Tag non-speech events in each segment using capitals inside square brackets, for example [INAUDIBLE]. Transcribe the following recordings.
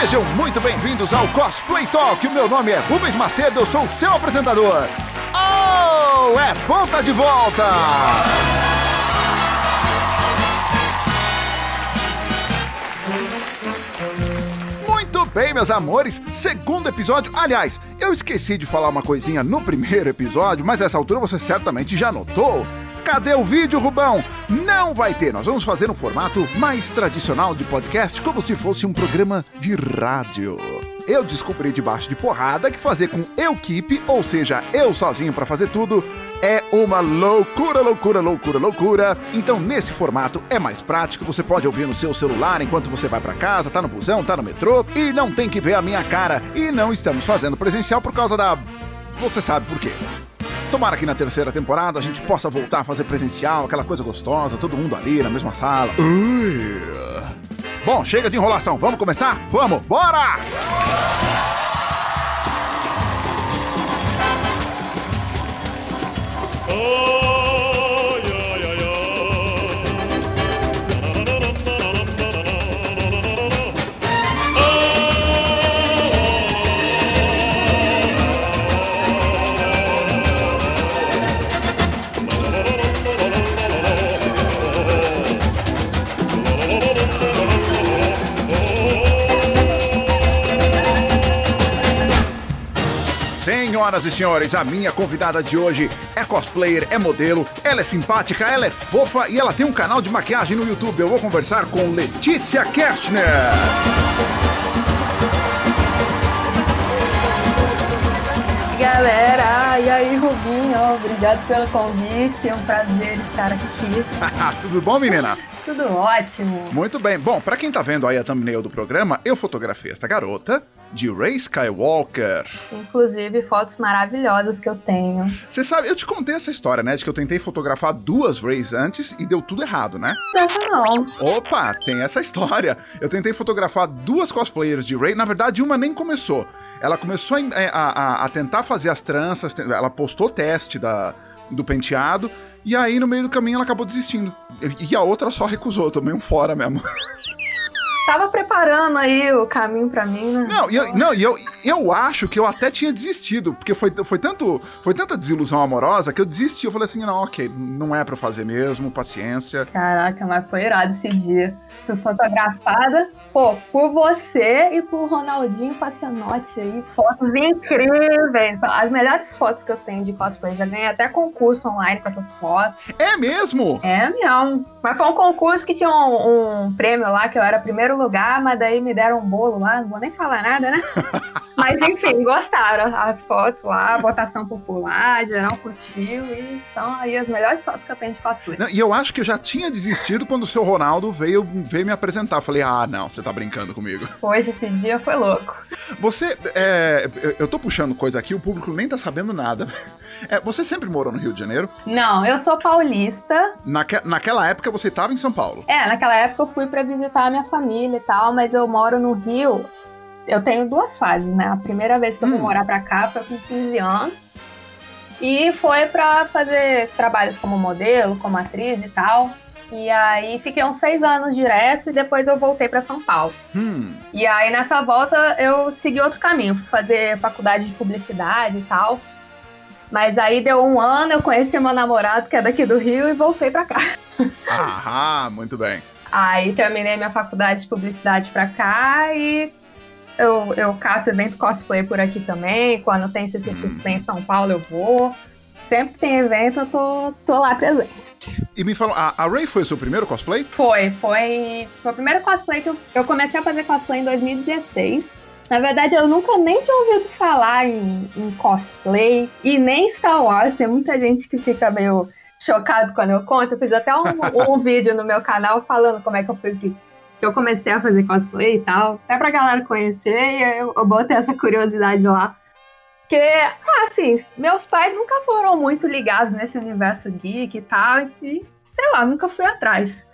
Sejam muito bem-vindos ao Cosplay Talk. Meu nome é Rubens Macedo, eu sou o seu apresentador. Oh, é ponta de volta! Muito bem, meus amores, segundo episódio. Aliás, eu esqueci de falar uma coisinha no primeiro episódio, mas essa altura você certamente já notou. Cadê o vídeo, Rubão? Não vai ter. Nós vamos fazer um formato mais tradicional de podcast, como se fosse um programa de rádio. Eu descobri debaixo de porrada que fazer com equipe, ou seja, eu sozinho para fazer tudo, é uma loucura, loucura, loucura, loucura. Então, nesse formato é mais prático, você pode ouvir no seu celular enquanto você vai para casa, tá no busão, tá no metrô e não tem que ver a minha cara. E não estamos fazendo presencial por causa da você sabe por quê. Tomara que na terceira temporada a gente possa voltar a fazer presencial, aquela coisa gostosa, todo mundo ali na mesma sala. Ui. Bom, chega de enrolação, vamos começar? Vamos, bora! Senhoras e senhores, a minha convidada de hoje é cosplayer, é modelo, ela é simpática, ela é fofa e ela tem um canal de maquiagem no YouTube. Eu vou conversar com Letícia Kershner. Galera, e aí Rubinho, obrigado pelo convite, é um prazer estar aqui. [LAUGHS] Tudo bom, menina? Tudo ótimo. Muito bem. Bom, para quem tá vendo aí a thumbnail do programa, eu fotografei esta garota de Ray Skywalker. Inclusive, fotos maravilhosas que eu tenho. Você sabe, eu te contei essa história, né? De que eu tentei fotografar duas Rays antes e deu tudo errado, né? Essa não. Opa, tem essa história. Eu tentei fotografar duas cosplayers de Ray, na verdade, uma nem começou. Ela começou a, a, a tentar fazer as tranças, ela postou teste da, do penteado, e aí no meio do caminho ela acabou desistindo. E a outra só recusou, eu tomei um fora mesmo. [LAUGHS] Tava preparando aí o caminho para mim, né? Não, e eu, não, eu, eu acho que eu até tinha desistido, porque foi, foi, tanto, foi tanta desilusão amorosa que eu desisti. Eu falei assim: não, ok, não é para fazer mesmo, paciência. Caraca, mas foi irado esse dia fui fotografada, pô, por você e por Ronaldinho Passanotti aí. Fotos incríveis. As melhores fotos que eu tenho de cosplay. Já ganhei até concurso online com essas fotos. É mesmo? É mesmo. Mas foi um concurso que tinha um, um prêmio lá, que eu era primeiro lugar, mas daí me deram um bolo lá, não vou nem falar nada, né? [LAUGHS] Mas enfim, gostaram as fotos lá, votação popular, geral curtiu e são aí as melhores fotos que eu tenho de cosplay. Não, e eu acho que eu já tinha desistido quando o seu Ronaldo veio, veio me apresentar. Falei, ah, não, você tá brincando comigo. Hoje esse dia foi louco. Você, é, eu tô puxando coisa aqui, o público nem tá sabendo nada. É, você sempre morou no Rio de Janeiro? Não, eu sou paulista. Naque, naquela época você tava em São Paulo? É, naquela época eu fui para visitar a minha família e tal, mas eu moro no Rio eu tenho duas fases, né? A primeira vez que eu fui hum. morar pra cá foi com 15 anos. E foi para fazer trabalhos como modelo, como atriz e tal. E aí fiquei uns seis anos direto e depois eu voltei para São Paulo. Hum. E aí nessa volta eu segui outro caminho, fui fazer faculdade de publicidade e tal. Mas aí deu um ano, eu conheci meu namorado que é daqui do Rio e voltei para cá. Ah, [LAUGHS] muito bem. Aí terminei minha faculdade de publicidade para cá e eu, eu caço evento cosplay por aqui também. Quando tem CCXP hum. em São Paulo, eu vou. Sempre que tem evento, eu tô, tô lá presente. E me fala, a, a Ray foi o seu primeiro cosplay? Foi, foi. Foi o primeiro cosplay que eu, eu comecei a fazer cosplay em 2016. Na verdade, eu nunca nem tinha ouvido falar em, em, cosplay e nem Star Wars. Tem muita gente que fica meio chocado quando eu conto. Eu fiz até um, [LAUGHS] um vídeo no meu canal falando como é que eu fui eu comecei a fazer cosplay e tal, até pra galera conhecer, e eu, eu botei essa curiosidade lá. Porque, ah, assim, meus pais nunca foram muito ligados nesse universo geek e tal, e sei lá, nunca fui atrás.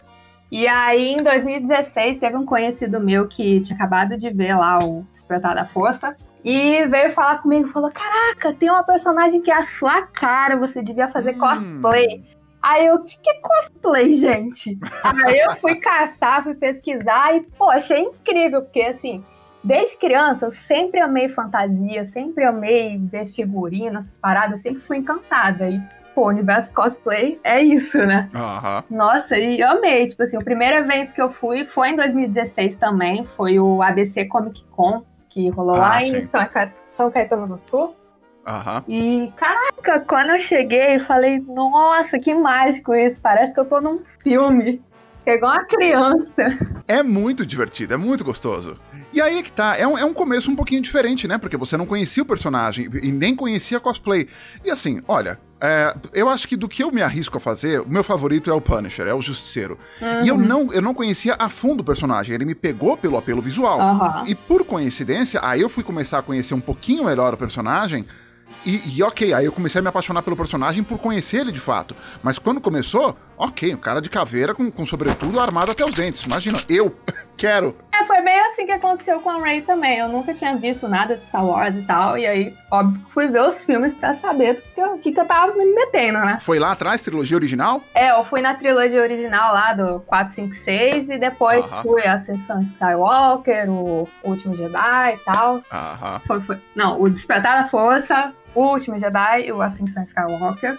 E aí, em 2016, teve um conhecido meu que tinha acabado de ver lá o Despertar da Força. E veio falar comigo e falou: Caraca, tem uma personagem que é a sua cara, você devia fazer hum. cosplay. Aí eu, o que, que é cosplay, gente? Aí eu fui caçar, fui pesquisar e, pô, achei incrível, porque assim, desde criança, eu sempre amei fantasia, sempre amei ver figurinas, essas paradas, sempre fui encantada. E, pô, o universo cosplay é isso, né? Uhum. Nossa, e eu amei. Tipo assim, o primeiro evento que eu fui foi em 2016 também, foi o ABC Comic Con, que rolou ah, lá sim. em São Caetano do Sul. Uhum. E, caraca, quando eu cheguei, eu falei, nossa, que mágico isso, parece que eu tô num filme. É igual uma criança. É muito divertido, é muito gostoso. E aí é que tá, é um, é um começo um pouquinho diferente, né? Porque você não conhecia o personagem e nem conhecia cosplay. E assim, olha, é, eu acho que do que eu me arrisco a fazer, o meu favorito é o Punisher, é o Justiceiro. Uhum. E eu não, eu não conhecia a fundo o personagem, ele me pegou pelo apelo visual. Uhum. E por coincidência, aí eu fui começar a conhecer um pouquinho melhor o personagem e, e, ok, aí eu comecei a me apaixonar pelo personagem por conhecer ele de fato. Mas quando começou, ok, um cara de caveira com, com sobretudo armado até os dentes. Imagina, eu [LAUGHS] quero. É, foi bem assim que aconteceu com a Ray também. Eu nunca tinha visto nada de Star Wars e tal. E aí, óbvio que fui ver os filmes pra saber do que eu, que, que eu tava me metendo, né? Foi lá atrás, trilogia original? É, eu fui na trilogia original lá do 4, 5, 6. E depois fui a Ascensão Skywalker, o Último Jedi e tal. Aham. Foi, foi. Não, o Despertar da Força, o Último Jedi e o Ascensão Skywalker.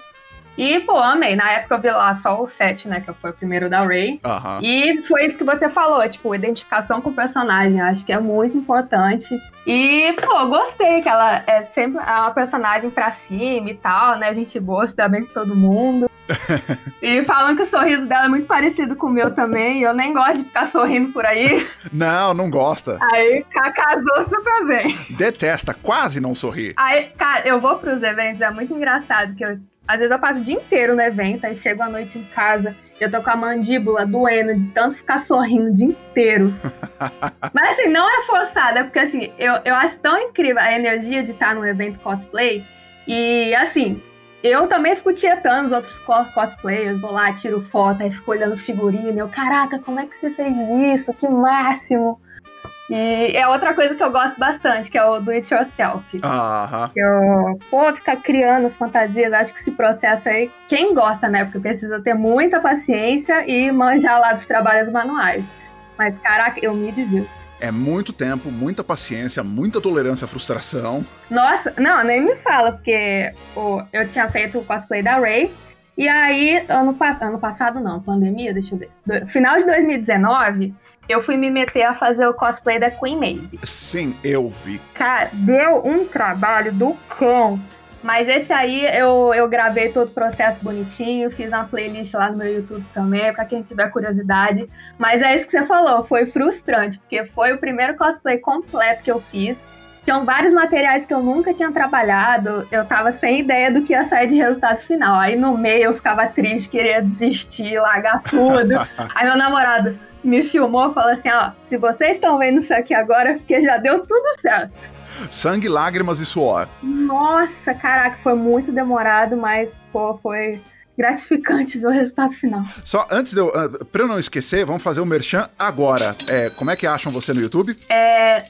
E, pô, amei. Na época eu vi lá só o 7, né? Que foi o primeiro da Rey. Uhum. E foi isso que você falou, tipo, identificação com o personagem. Acho que é muito importante. E, pô, gostei que ela é sempre uma personagem pra cima e tal, né? Gente boa, se dá bem com todo mundo. [LAUGHS] e falam que o sorriso dela é muito parecido com o meu também. E eu nem gosto de ficar sorrindo por aí. [LAUGHS] Não, não gosta. Aí casou super bem. Detesta, quase não sorri. Aí, cara, eu vou pros eventos, é muito engraçado que eu às vezes eu passo o dia inteiro no evento, aí chego à noite em casa, eu tô com a mandíbula doendo de tanto ficar sorrindo o dia inteiro. [LAUGHS] Mas assim, não é forçada, é porque assim, eu, eu acho tão incrível a energia de estar num evento cosplay. E assim, eu também fico tietando os outros cosplayers, vou lá, tiro foto, aí fico olhando figurina. Eu, caraca, como é que você fez isso? Que máximo! E é outra coisa que eu gosto bastante, que é o do it yourself. Aham. Eu, pô, ficar criando as fantasias, acho que esse processo aí, quem gosta, né? Porque precisa ter muita paciência e manjar lá dos trabalhos manuais. Mas, caraca, eu me divirto. É muito tempo, muita paciência, muita tolerância à frustração. Nossa, não, nem me fala, porque oh, eu tinha feito o cosplay da Ray. E aí, ano, ano passado não, pandemia, deixa eu ver. Do, final de 2019, eu fui me meter a fazer o cosplay da Queen Maeve. Sim, eu vi. Cara, deu um trabalho do cão. Mas esse aí eu, eu gravei todo o processo bonitinho, fiz uma playlist lá no meu YouTube também, para quem tiver curiosidade. Mas é isso que você falou, foi frustrante, porque foi o primeiro cosplay completo que eu fiz. Tinham vários materiais que eu nunca tinha trabalhado, eu tava sem ideia do que ia sair de resultado final. Aí no meio eu ficava triste, queria desistir, largar tudo. [LAUGHS] aí meu namorado, me filmou e falou assim: ó, se vocês estão vendo isso aqui agora, porque já deu tudo certo. Sangue, lágrimas e suor. Nossa, caraca, foi muito demorado, mas, pô, foi gratificante ver o resultado final. Só antes de eu. Uh, pra eu não esquecer, vamos fazer o um merchan agora. É, como é que acham você no YouTube? É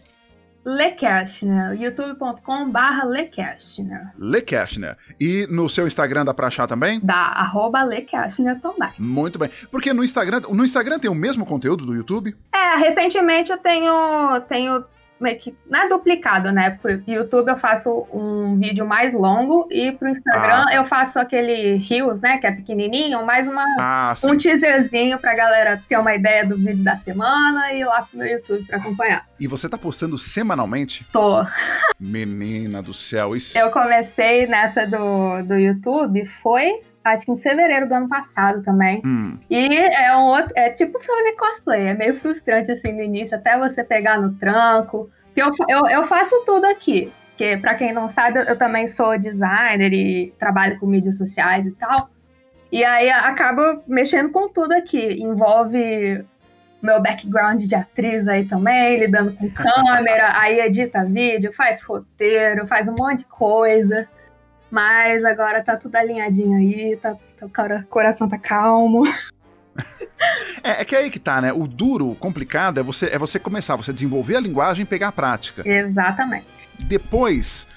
Lekershner, youtube.com.br Lekershner. Lekershner. E no seu Instagram dá pra achar também? Dá, arroba Lekershner também. Muito bem. Porque no Instagram, no Instagram tem o mesmo conteúdo do YouTube? É, recentemente eu tenho, tenho meio que não é duplicado, né? Pro YouTube eu faço um vídeo mais longo e pro Instagram ah. eu faço aquele Reels, né? Que é pequenininho, mais uma, ah, um teaserzinho pra galera ter uma ideia do vídeo da semana e ir lá pro meu YouTube pra acompanhar. E você tá postando semanalmente? Tô. Menina do céu, isso. Eu comecei nessa do, do YouTube, foi acho que em fevereiro do ano passado também. Hum. E é um outro, é tipo fazer cosplay, é meio frustrante assim no início, até você pegar no tranco. Eu, eu, eu faço tudo aqui. Porque, para quem não sabe, eu, eu também sou designer e trabalho com mídias sociais e tal. E aí acaba mexendo com tudo aqui. Envolve meu background de atriz aí também, lidando com [LAUGHS] câmera, aí edita vídeo, faz roteiro, faz um monte de coisa. Mas agora tá tudo alinhadinho aí, tá, tá, o coração tá calmo. [LAUGHS] É, é, que é aí que tá, né? O duro, o complicado, é você, é você começar, você desenvolver a linguagem e pegar a prática. Exatamente. Depois,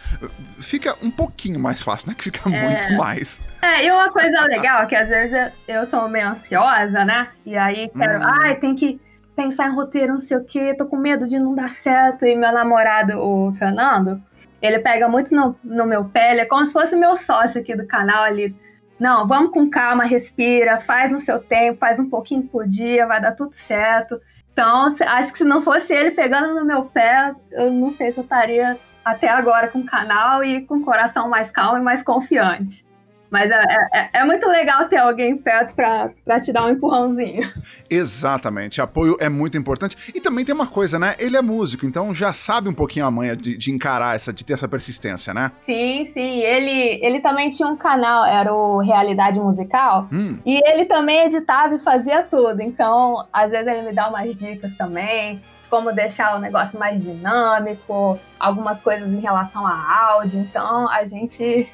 fica um pouquinho mais fácil, não é que fica é. muito mais. É, e uma coisa legal é que às vezes eu sou meio ansiosa, né? E aí quero, hum. ai, tem que pensar em roteiro, não sei o quê, tô com medo de não dar certo. E meu namorado, o Fernando, ele pega muito no, no meu pé, ele é como se fosse meu sócio aqui do canal ali. Não, vamos com calma, respira, faz no seu tempo, faz um pouquinho por dia, vai dar tudo certo. Então, acho que se não fosse ele pegando no meu pé, eu não sei se eu estaria até agora com o canal e com o coração mais calmo e mais confiante. Mas é, é, é, muito legal ter alguém perto para te dar um empurrãozinho. [LAUGHS] Exatamente. Apoio é muito importante. E também tem uma coisa, né? Ele é músico, então já sabe um pouquinho a manha de, de encarar essa, de ter essa persistência, né? Sim, sim. Ele, ele também tinha um canal, era o Realidade Musical. Hum. E ele também editava e fazia tudo. Então, às vezes ele me dá umas dicas também como deixar o negócio mais dinâmico, algumas coisas em relação a áudio. Então a gente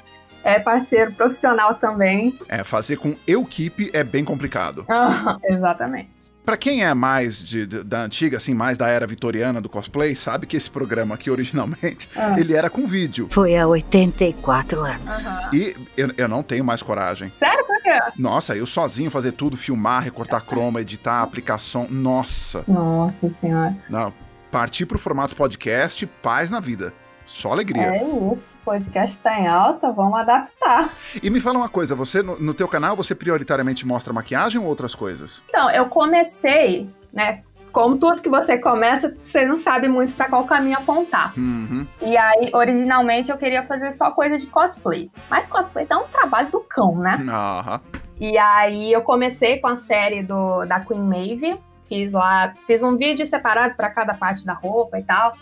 é parceiro profissional também. É, fazer com equipe é bem complicado. [LAUGHS] exatamente. Para quem é mais de, de, da antiga, assim, mais da era vitoriana do cosplay, sabe que esse programa aqui, originalmente, [LAUGHS] ah. ele era com vídeo. Foi há 84 anos. Uhum. E eu, eu não tenho mais coragem. Sério? Por quê? Nossa, eu sozinho fazer tudo, filmar, recortar croma, editar, aplicação, nossa. Nossa senhora. Não, partir pro formato podcast, paz na vida. Só alegria. É isso, o podcast tá em alta, vamos adaptar. E me fala uma coisa, você no, no teu canal você prioritariamente mostra maquiagem ou outras coisas? Então, eu comecei, né, como tudo que você começa, você não sabe muito para qual caminho apontar. Uhum. E aí, originalmente, eu queria fazer só coisa de cosplay. Mas cosplay dá um trabalho do cão, né? Uhum. E aí, eu comecei com a série do, da Queen Maeve. Fiz lá, fiz um vídeo separado para cada parte da roupa e tal.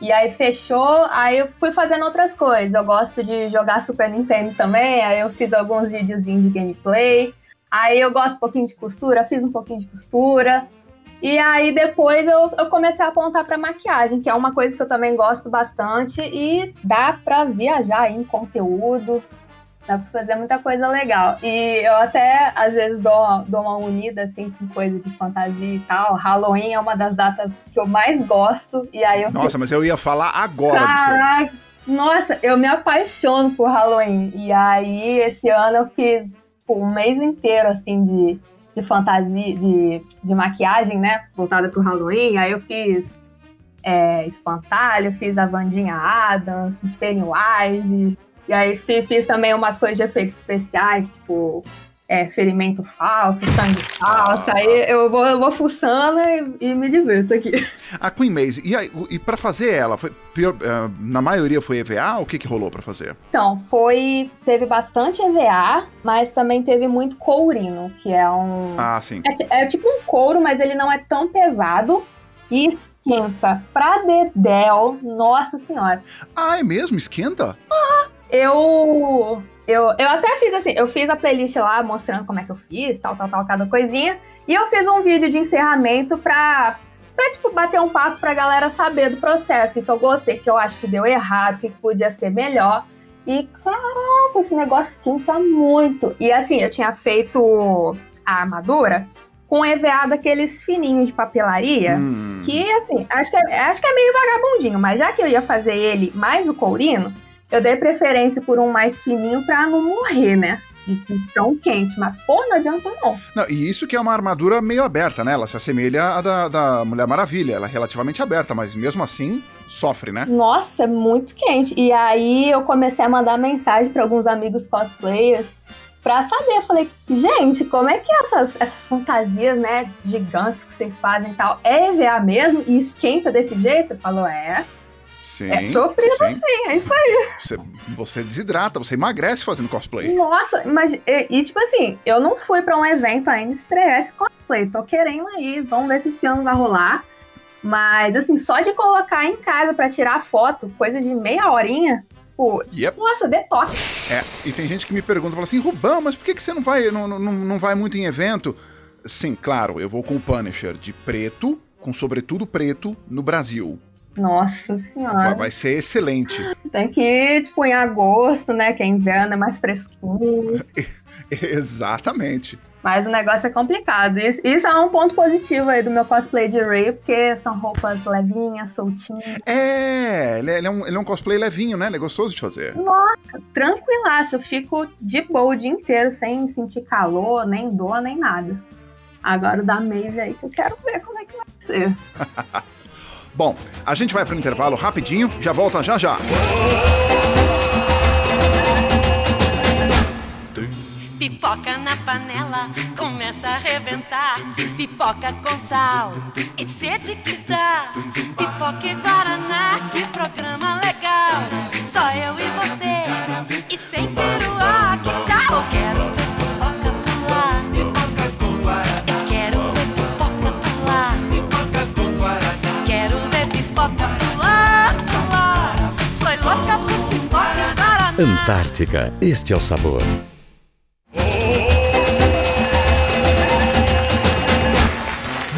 E aí fechou, aí eu fui fazendo outras coisas. Eu gosto de jogar Super Nintendo também, aí eu fiz alguns videozinhos de gameplay. Aí eu gosto um pouquinho de costura, fiz um pouquinho de costura. E aí depois eu, eu comecei a apontar para maquiagem, que é uma coisa que eu também gosto bastante e dá para viajar em conteúdo. Dá pra fazer muita coisa legal. E eu até, às vezes, dou, dou uma unida, assim, com coisa de fantasia e tal. Halloween é uma das datas que eu mais gosto. E aí eu Nossa, fico... mas eu ia falar agora Caraca, nossa, eu me apaixono por Halloween. E aí, esse ano eu fiz tipo, um mês inteiro, assim, de, de fantasia, de, de maquiagem, né? Voltada pro Halloween. Aí eu fiz é, espantalho, fiz a Vandinha Adams, Pennywise, e aí fiz também umas coisas de efeitos especiais, tipo é, ferimento falso, sangue falso. Aí eu vou, eu vou fuçando e, e, me divirto aqui. [LAUGHS] A Queen Maze, e, aí, e para fazer ela, foi, uh, na maioria foi EVA? O que, que rolou para fazer? Então, foi. Teve bastante EVA, mas também teve muito courino, que é um. Ah, sim. É, é tipo um couro, mas ele não é tão pesado. E esquenta pra dedéu, nossa senhora. Ah, é mesmo? Esquenta? Ah, eu, eu, eu até fiz assim, eu fiz a playlist lá mostrando como é que eu fiz, tal, tal, tal, cada coisinha. E eu fiz um vídeo de encerramento pra, pra tipo, bater um papo pra galera saber do processo, o que, que eu gostei, o que eu acho que deu errado, o que, que podia ser melhor. E, caraca, esse negócio quinta muito. E assim, eu tinha feito a armadura com EVA daqueles fininhos de papelaria, hum. que assim, acho que, é, acho que é meio vagabundinho, mas já que eu ia fazer ele mais o courino, eu dei preferência por um mais fininho pra não morrer, né? Tão quente, mas pô, não adianta não. Não, e isso que é uma armadura meio aberta, né? Ela se assemelha à da, da Mulher Maravilha, ela é relativamente aberta, mas mesmo assim sofre, né? Nossa, é muito quente. E aí eu comecei a mandar mensagem para alguns amigos cosplayers pra saber. Eu falei, gente, como é que essas, essas fantasias, né, gigantes que vocês fazem e tal, é EVA mesmo e esquenta desse jeito? Falou, é. Sim, é sofrido sim. sim, é isso aí. Você, você, desidrata, você emagrece fazendo cosplay. Nossa, mas e, e tipo assim, eu não fui para um evento ainda estrear esse cosplay. Tô querendo aí, vamos ver se esse ano vai rolar. Mas assim, só de colocar em casa para tirar foto, coisa de meia horinha, pô, yep. nossa, detox. É, e tem gente que me pergunta, fala assim, Rubão, mas por que, que você não vai, não, não, não vai muito em evento? Sim, claro, eu vou com o Punisher de preto, com sobretudo preto, no Brasil. Nossa senhora. Vai ser excelente. Tem que ir, tipo, em agosto, né? Que é inverno, é mais fresquinho. [LAUGHS] Exatamente. Mas o negócio é complicado. Isso, isso, é um ponto positivo aí do meu cosplay de Ray, porque são roupas levinhas, soltinhas. É, ele é, ele é, um, ele é um cosplay levinho, né? Ele é gostoso de fazer. Nossa, tranquilaço. Eu fico de boa o dia inteiro, sem sentir calor, nem dor, nem nada. Agora o da Maeve aí, que eu quero ver como é que vai ser. [LAUGHS] Bom, a gente vai pro intervalo rapidinho, já volta já já. Pipoca na panela, começa a arrebentar. Pipoca com sal e sede que dá. Pipoca e Guaraná, que programa legal. Só eu e você, e sem peruá, que tal? Quero ver Antártica, este é o sabor.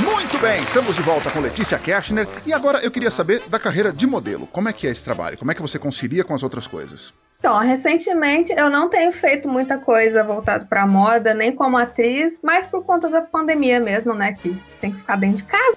Muito bem, estamos de volta com Letícia Kershner e agora eu queria saber da carreira de modelo. Como é que é esse trabalho? Como é que você concilia com as outras coisas? Então, recentemente eu não tenho feito muita coisa voltada para moda, nem como atriz, mas por conta da pandemia mesmo, né? Que tem que ficar dentro de casa.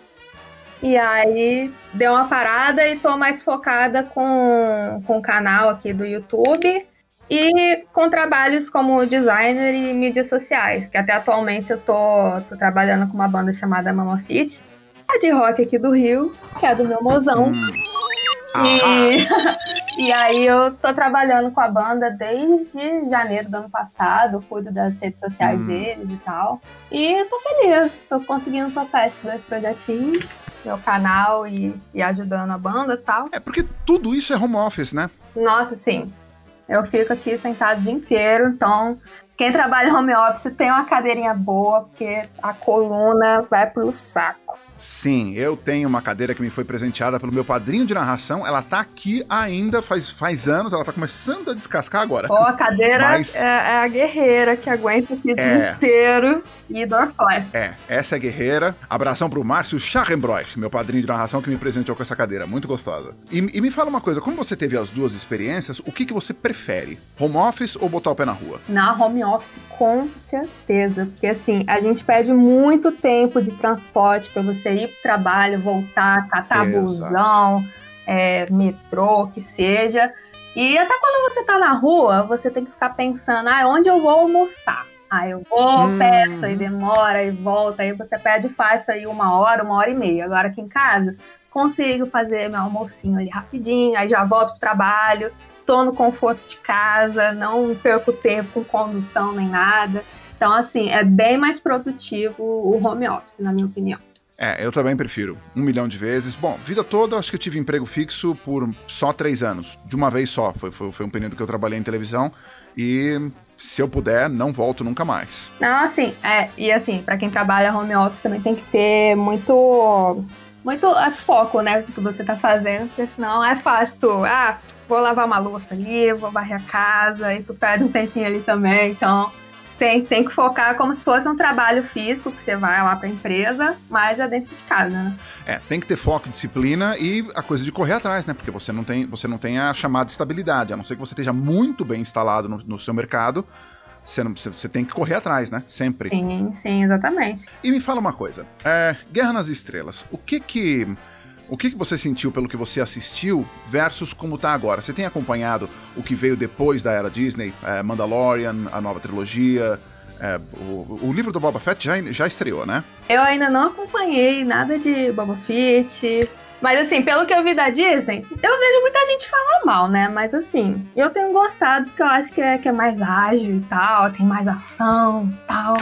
E aí deu uma parada e tô mais focada com, com o canal aqui do YouTube e com trabalhos como designer e mídias sociais, que até atualmente eu tô, tô trabalhando com uma banda chamada Mama Fit, a de rock aqui do Rio, que é do meu mozão. E, [LAUGHS] e aí eu tô trabalhando com a banda desde janeiro do ano passado, cuido das redes sociais Hum. deles e tal. E eu tô feliz, tô conseguindo tocar esses dois projetinhos, meu canal e, e ajudando a banda e tal. É porque tudo isso é home office, né? Nossa, sim. Eu fico aqui sentado o dia inteiro, então quem trabalha home office tem uma cadeirinha boa, porque a coluna vai pro saco. Sim, eu tenho uma cadeira que me foi presenteada pelo meu padrinho de narração. Ela tá aqui ainda faz, faz anos, ela tá começando a descascar agora. Ó, a cadeira Mas- é, é a guerreira que aguenta aqui o É. dia inteiro e Dorflex. É, essa é guerreira. Abração pro Márcio Scharrenbroich, meu padrinho de narração que me presenteou com essa cadeira. Muito gostosa. E, e me fala uma coisa, como você teve as duas experiências, o que, que você prefere? Home office ou botar o pé na rua? Na home office, com certeza. Porque assim, a gente perde muito tempo de transporte pra você ir pro trabalho, voltar, catar Exato. busão, é, metrô, que seja. E até quando você tá na rua, você tem que ficar pensando, ah, onde eu vou almoçar? Ah, eu vou, Hum. peço, aí demora, e volta, aí você pede fácil aí uma hora, uma hora e meia. Agora aqui em casa, consigo fazer meu almocinho ali rapidinho, aí já volto pro trabalho, tô no conforto de casa, não perco tempo com condução nem nada. Então, assim, é bem mais produtivo o home office, na minha opinião. É, eu também prefiro. Um milhão de vezes. Bom, vida toda, acho que eu tive emprego fixo por só três anos. De uma vez só. Foi, foi, foi um período que eu trabalhei em televisão. E se eu puder, não volto nunca mais. Não, assim, é, e assim, pra quem trabalha home office também tem que ter muito muito é, foco, né, no que você tá fazendo, porque senão é fácil tu, ah, vou lavar uma louça ali, vou varrer a casa, e tu perde um tempinho ali também, então tem, tem que focar como se fosse um trabalho físico, que você vai lá pra empresa, mas é dentro de casa, né? É, tem que ter foco, disciplina e a coisa de correr atrás, né? Porque você não tem, você não tem a chamada estabilidade. A não ser que você esteja muito bem instalado no, no seu mercado, você, não- você tem que correr atrás, né? Sempre. Sim, sim, exatamente. E me fala uma coisa, é, Guerra nas Estrelas, o que que o que que você sentiu pelo que você assistiu versus como tá agora? Você tem acompanhado o que veio depois da era Disney, é, Mandalorian, a nova trilogia, é, o, o livro do Boba Fett já, já estreou, né? Eu ainda não acompanhei nada de Boba Fett. Mas assim, pelo que eu vi da Disney, eu vejo muita gente falar mal, né? Mas assim, eu tenho gostado porque eu acho que é, que é mais ágil e tal, tem mais ação e tal.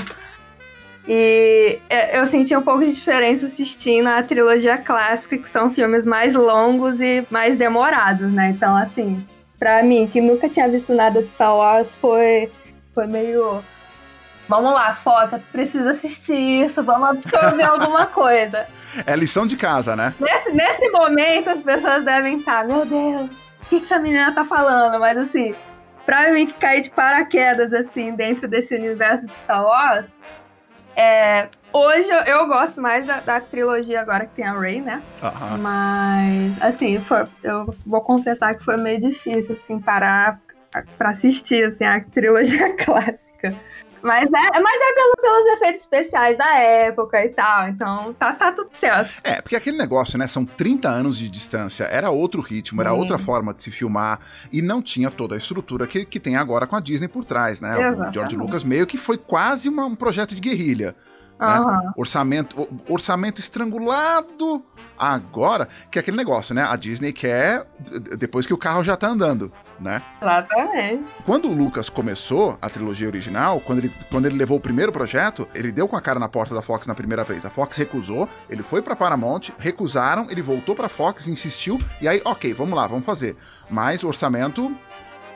E é, eu senti um pouco de diferença assistindo a trilogia clássica, que são filmes mais longos e mais demorados, né? Então, assim, pra mim, que nunca tinha visto nada de Star Wars, foi, foi meio. Vamos lá, foca, tu precisa assistir isso, vamos absorver [LAUGHS] alguma coisa. É lição de casa, né? Nesse, nesse momento, as pessoas devem estar, meu Deus, o que, que essa menina tá falando? Mas assim, pra mim que cair de paraquedas, assim, dentro desse universo de Star Wars, é, hoje eu, eu gosto mais da, da trilogia agora que tem a Rey, né? Mas, assim, foi, eu vou confessar que foi meio difícil, assim, parar pra assistir, assim, a trilogia [LAUGHS] clássica. Mas é, mas é pelo, pelos efeitos especiais da época e tal, então tá, tá tudo certo. É, porque aquele negócio, né? São 30 anos de distância, era outro ritmo, era outra forma de se filmar e não tinha toda a estrutura que, que tem agora com a Disney por trás, né? O Exatamente. George Lucas meio que foi quase uma- um projeto de guerrilha. Aham. Orçamento, o- orçamento estrangulado agora, que é aquele negócio, né? A Disney quer depois que o carro já tá andando, né? Exatamente. Quando o Lucas começou a trilogia original, quando ele, quando ele levou o primeiro projeto, ele deu com a cara na porta da Fox na primeira vez. A Fox recusou, ele foi pra Paramount, recusaram, ele voltou pra Fox, insistiu, e aí, ok, vamos lá, vamos fazer. Mas orçamento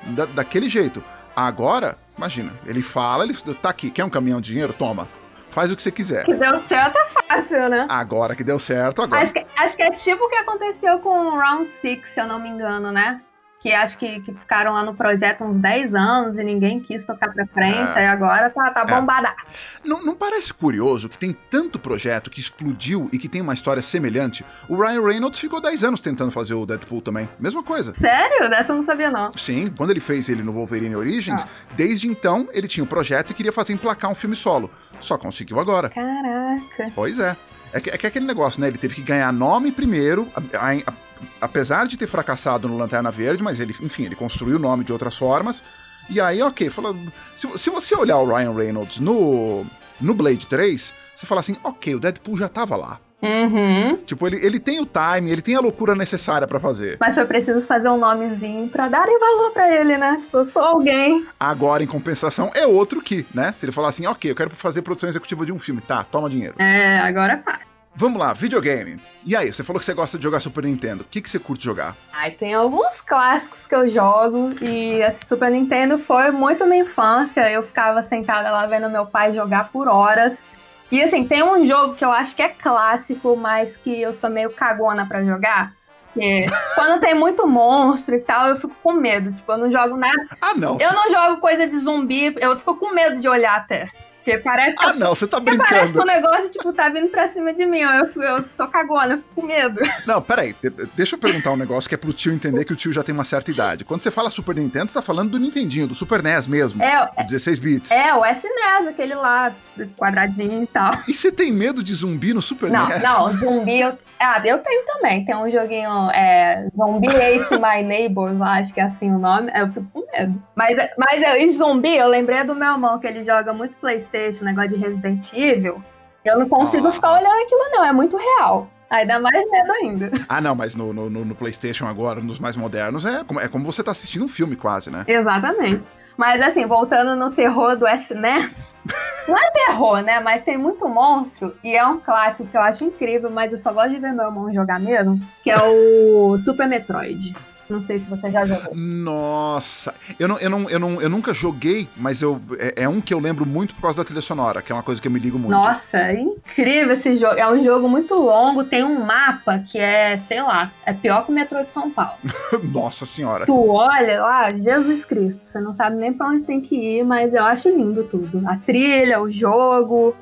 da- daquele jeito. Agora, imagina, ele fala, ele tá aqui, quer um caminhão de dinheiro? Toma. Faz o que você quiser. Que deu certo é fácil, né? Agora que deu certo, agora. Acho que, acho que é tipo o que aconteceu com o Round 6, se eu não me engano, né? Que acho que, que ficaram lá no projeto uns 10 anos e ninguém quis tocar pra frente, É. aí agora tá, tá É. bombadaço. Não, não parece curioso que tem tanto projeto que explodiu e que tem uma história semelhante? O Ryan Reynolds ficou 10 anos tentando fazer o Deadpool também. Mesma coisa. Sério? Dessa eu não sabia, não. Sim, quando ele fez ele no Wolverine Origins, Ah. desde então ele tinha um projeto e queria fazer emplacar um filme solo. Só conseguiu agora. Caraca. Pois é. É que, é que aquele negócio, né? Ele teve que ganhar nome primeiro, a- a- a- apesar de ter fracassado no Lanterna Verde, mas ele, enfim, ele construiu o nome de outras formas. E aí, ok, falou. Se, se você olhar o Ryan Reynolds no, no Blade 3, você fala assim, ok, o Deadpool já tava lá. Uhum. Tipo, ele, ele tem o time, ele tem a loucura necessária pra fazer. Mas foi preciso fazer um nomezinho pra darem valor pra ele, né? Eu sou alguém. Agora, em compensação, é outro que, né? Se ele falar assim, ok, eu quero fazer produção executiva de um filme, tá, toma dinheiro. É, agora faz. Vamos lá, videogame. E aí, você falou que você gosta de jogar Super Nintendo. O que, que você curte jogar? Ai, tem alguns clássicos que eu jogo e esse Super Nintendo foi muito minha infância. Eu ficava sentada lá vendo meu pai jogar por horas. E assim, tem um jogo que eu acho que é clássico, mas que eu sou meio cagona pra jogar. Que [LAUGHS] quando tem muito monstro e tal, eu fico com medo. Tipo, eu não jogo nada. Ah, não. Eu não jogo coisa de zumbi, eu fico com medo de olhar até. Porque parece Ah, não, você tá porque parece que brincando. o negócio, tipo, tá vindo pra cima de mim. Eu, eu sou cagona, eu fico com medo. Não, peraí. de- deixa eu perguntar um negócio que é pro tio entender que o tio já tem uma certa idade. Quando você fala Super Nintendo, você tá falando do Nintendinho, do Super NES mesmo. É, o 16 bits. É, o SNES, aquele lá, quadradinho e tal. E você tem medo de zumbi no Super Não, NES? não, zumbi eu. Ah, eu tenho também. Tem um joguinho, é, Zombie Ate My Neighbors, lá, acho que é assim o nome. Eu fico com medo. Mas, mas eu, e zumbi, eu lembrei do meu irmão, que ele joga muito PlayStation, negócio de Resident Evil. Eu não consigo Ah. ficar olhando aquilo, não. É muito real. Aí dá mais medo ainda. Ah, não, mas no, no, no- no PlayStation agora, nos mais modernos, é como, é como você tá assistindo um filme quase, né? Exatamente. Mas assim, voltando no terror do SNES, [LAUGHS] não é terror, né? Mas tem muito monstro e é um clássico que eu acho incrível, mas eu só gosto de ver meu irmão jogar mesmo, que é o [LAUGHS] Super Metroid. Não sei se você já jogou. Nossa, eu, não, eu, não, eu, não, eu nunca joguei, mas eu, é, é um que eu lembro muito por causa da trilha sonora, que é uma coisa que eu me ligo muito. Nossa, é incrível esse jogo. É um jogo muito longo, tem um mapa que é, sei lá, é pior que o metrô de São Paulo. [LAUGHS] Nossa senhora. Tu olha lá, Jesus Cristo, você não sabe nem pra onde tem que ir, mas eu acho lindo tudo. A trilha, o jogo.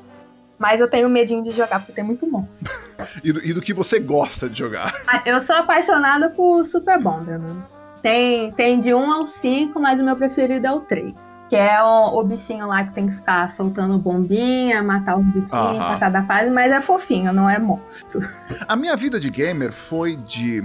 Mas eu tenho medinho de jogar porque tem muito monstro. E do, e do que você gosta de jogar. Ah, Eu sou apaixonada por Super Bomberman. Tem, tem de 1 ao 5, mas o meu preferido é o 3. Que é o, o bichinho lá que tem que ficar soltando bombinha, matar os bichinhos, Aham. passar da fase, mas é fofinho, não é monstro. A minha vida de gamer foi de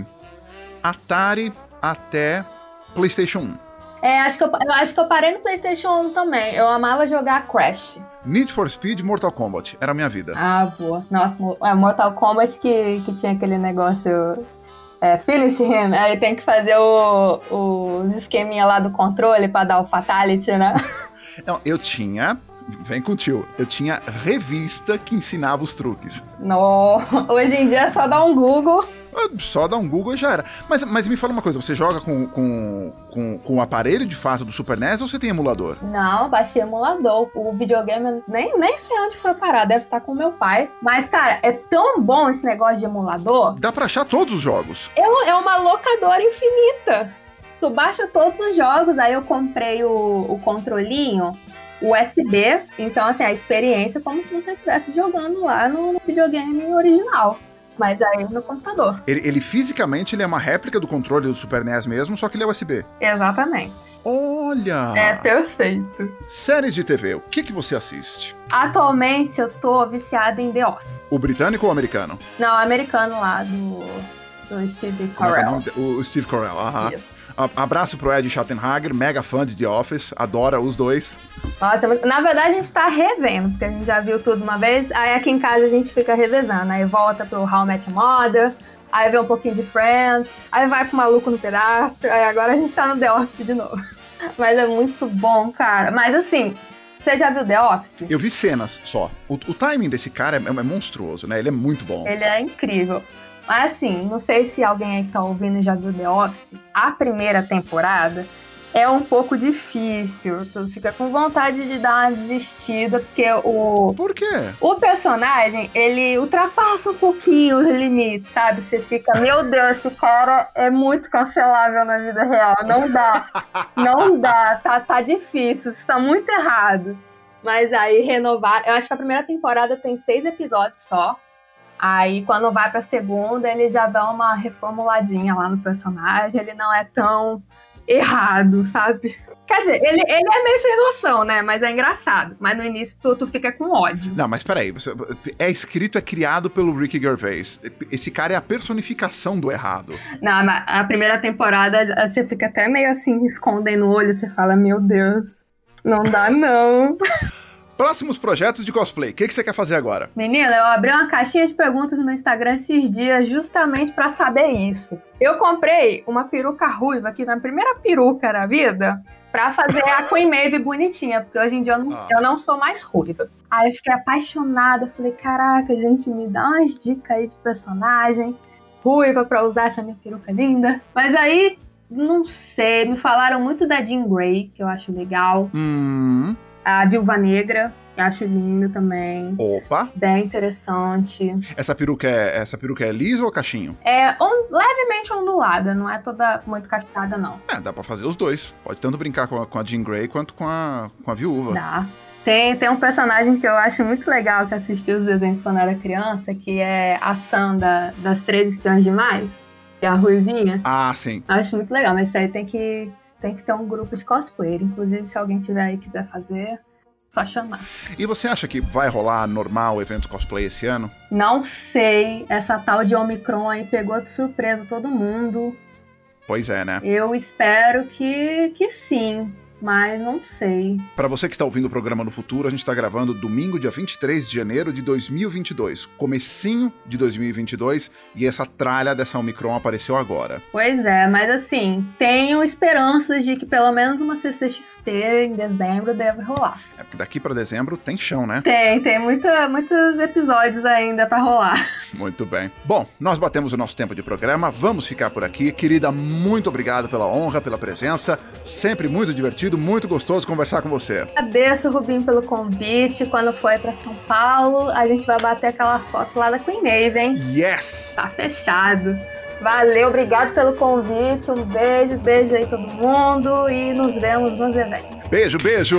Atari até PlayStation 1. É, acho que eu, eu acho que eu parei no PlayStation 1 também. Eu amava jogar Crash. Need for Speed e Mortal Kombat. Era a minha vida. Ah, boa. Nossa, é, Mortal Kombat que, que tinha aquele negócio. É, finish him. Aí tem que fazer o- os esqueminha lá do controle pra dar o fatality, né? [LAUGHS] Não, eu tinha. Vem com o tio. Eu tinha revista que ensinava os truques. No... Hoje em dia é só dar um Google. Ah, Só dar um Google e já era. Mas, mas me fala uma coisa: você joga com, com, com, com o aparelho de fato do Super NES ou você tem emulador? Não, baixei emulador. O videogame eu nem, nem sei onde foi parar, deve estar com meu pai. Mas, cara, é tão bom esse negócio de emulador. Dá pra achar todos os jogos. É, é uma locadora infinita. Tu baixa todos os jogos, aí eu comprei o, o controlinho USB. Então, assim, a experiência é como se você estivesse jogando lá no videogame original. Mas aí no computador. Ele, ele fisicamente ele é uma réplica do controle do Super NES mesmo, só que ele é USB. Exatamente. Olha! É perfeito. Séries de TV, o que, que você assiste? Atualmente eu tô viciada em The Office. O britânico ou o americano? Não, o americano lá do, do Steve Como é é o Carell. O Steve Carell, aham. Isso. Abraço pro Ed Schattenhager, mega fã de The Office, adora os dois. Nossa, na verdade a gente tá revendo, porque a gente já viu tudo uma vez, aí aqui em casa a gente fica revezando, aí volta pro How I Met Your Mother, aí vê um pouquinho de Friends, aí vai pro Maluco no Pedaço, aí agora a gente tá no The Office de novo. [LAUGHS] Mas é muito bom, cara. Mas assim, você já viu The Office? Eu vi cenas só. O, o timing desse cara é, é, monstruoso, né? Ele é muito bom. Ele é incrível. Mas assim, não sei se alguém aí que tá ouvindo já viu The Office. A primeira temporada é um pouco difícil. Tu fica com vontade de dar uma desistida, porque o. Por quê? O personagem, ele ultrapassa um pouquinho os limites, sabe? Você fica, meu Deus, esse cara é muito cancelável na vida real. Não dá. Não dá. Tá, tá difícil. Isso tá muito errado. Mas aí renovar. Eu acho que a primeira temporada tem seis episódios só. Aí, quando vai pra segunda, ele já dá uma reformuladinha lá no personagem. Ele não é tão errado, sabe? Quer dizer, ele, ele é meio sem noção, né? Mas é engraçado. Mas no início tu, tu fica com ódio. Não, mas peraí. Você, é escrito, é criado pelo Ricky Gervais. Esse cara é a personificação do errado. Não, mas a primeira temporada você fica até meio assim, escondendo o olho. Você fala, meu Deus, não dá não. [LAUGHS] Próximos projetos de cosplay. O que, que você quer fazer agora? Menina, eu abri uma caixinha de perguntas no meu Instagram esses dias justamente para saber isso. Eu comprei uma peruca ruiva, que na primeira peruca da vida, pra fazer a [LAUGHS] Queen Maeve bonitinha, porque hoje em dia eu não, ah. eu não sou mais ruiva. Aí eu fiquei apaixonada, falei, caraca, gente, me dá umas dicas aí de personagem ruiva pra usar essa minha peruca linda. Mas aí, não sei, me falaram muito da Jean Grey, que eu acho legal. Hum. A Viúva Negra, acho linda também. Opa! Bem interessante. Essa peruca é, essa peruca é lisa ou cachinho? É on, levemente ondulada, não é toda muito cascada, não. É, dá pra fazer os dois. Pode tanto brincar com a, com a Jean Grey quanto com a, com a viúva. Dá. Tem, tem um personagem que eu acho muito legal que assisti os desenhos quando era criança, que é a Sam da, das Três Espiões Demais, que é a Ruivinha. Ah, sim. Acho muito legal, mas isso aí tem que tem que ter um grupo de cosplayer. Inclusive, se alguém tiver aí e quiser fazer, só chamar. E você acha que vai rolar normal o evento cosplay esse ano? Não sei. Essa tal de Omicron aí pegou de surpresa todo mundo. Pois é, né? Eu espero que, que sim mas não sei. Para você que está ouvindo o programa no futuro, a gente está gravando domingo, dia 23 de janeiro de 2022, comecinho de 2022, e essa tralha dessa Omicron apareceu agora. Pois é, mas assim, tenho esperanças de que pelo menos uma CCXP em dezembro deve rolar. É porque daqui para dezembro tem chão, né? Tem, tem muita, muitos episódios ainda para rolar. [LAUGHS] Muito bem. Bom, nós batemos o nosso tempo de programa, vamos ficar por aqui. Querida, muito obrigado pela honra, pela presença, sempre muito divertido divertido, muito gostoso conversar com você. Agradeço, Rubinho, pelo convite. Quando for para São Paulo, a gente vai bater aquelas fotos lá da Queen Maeve, hein? Yes! Tá fechado. Valeu, obrigado pelo convite. Um beijo, beijo aí todo mundo e nos vemos nos eventos. Beijo, beijo!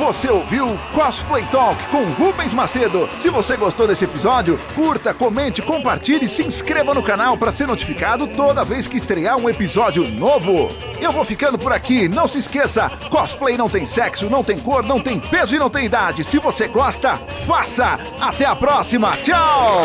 Você ouviu Cosplay Talk com Rubens Macedo. Se você gostou desse episódio, curta, comente, compartilhe e se inscreva no canal para ser notificado toda vez que estrear um episódio novo. Eu vou ficando por aqui. Não se esqueça, cosplay não tem sexo, não tem cor, não tem peso e não tem idade. Se você gosta, faça. Até a próxima. Tchau.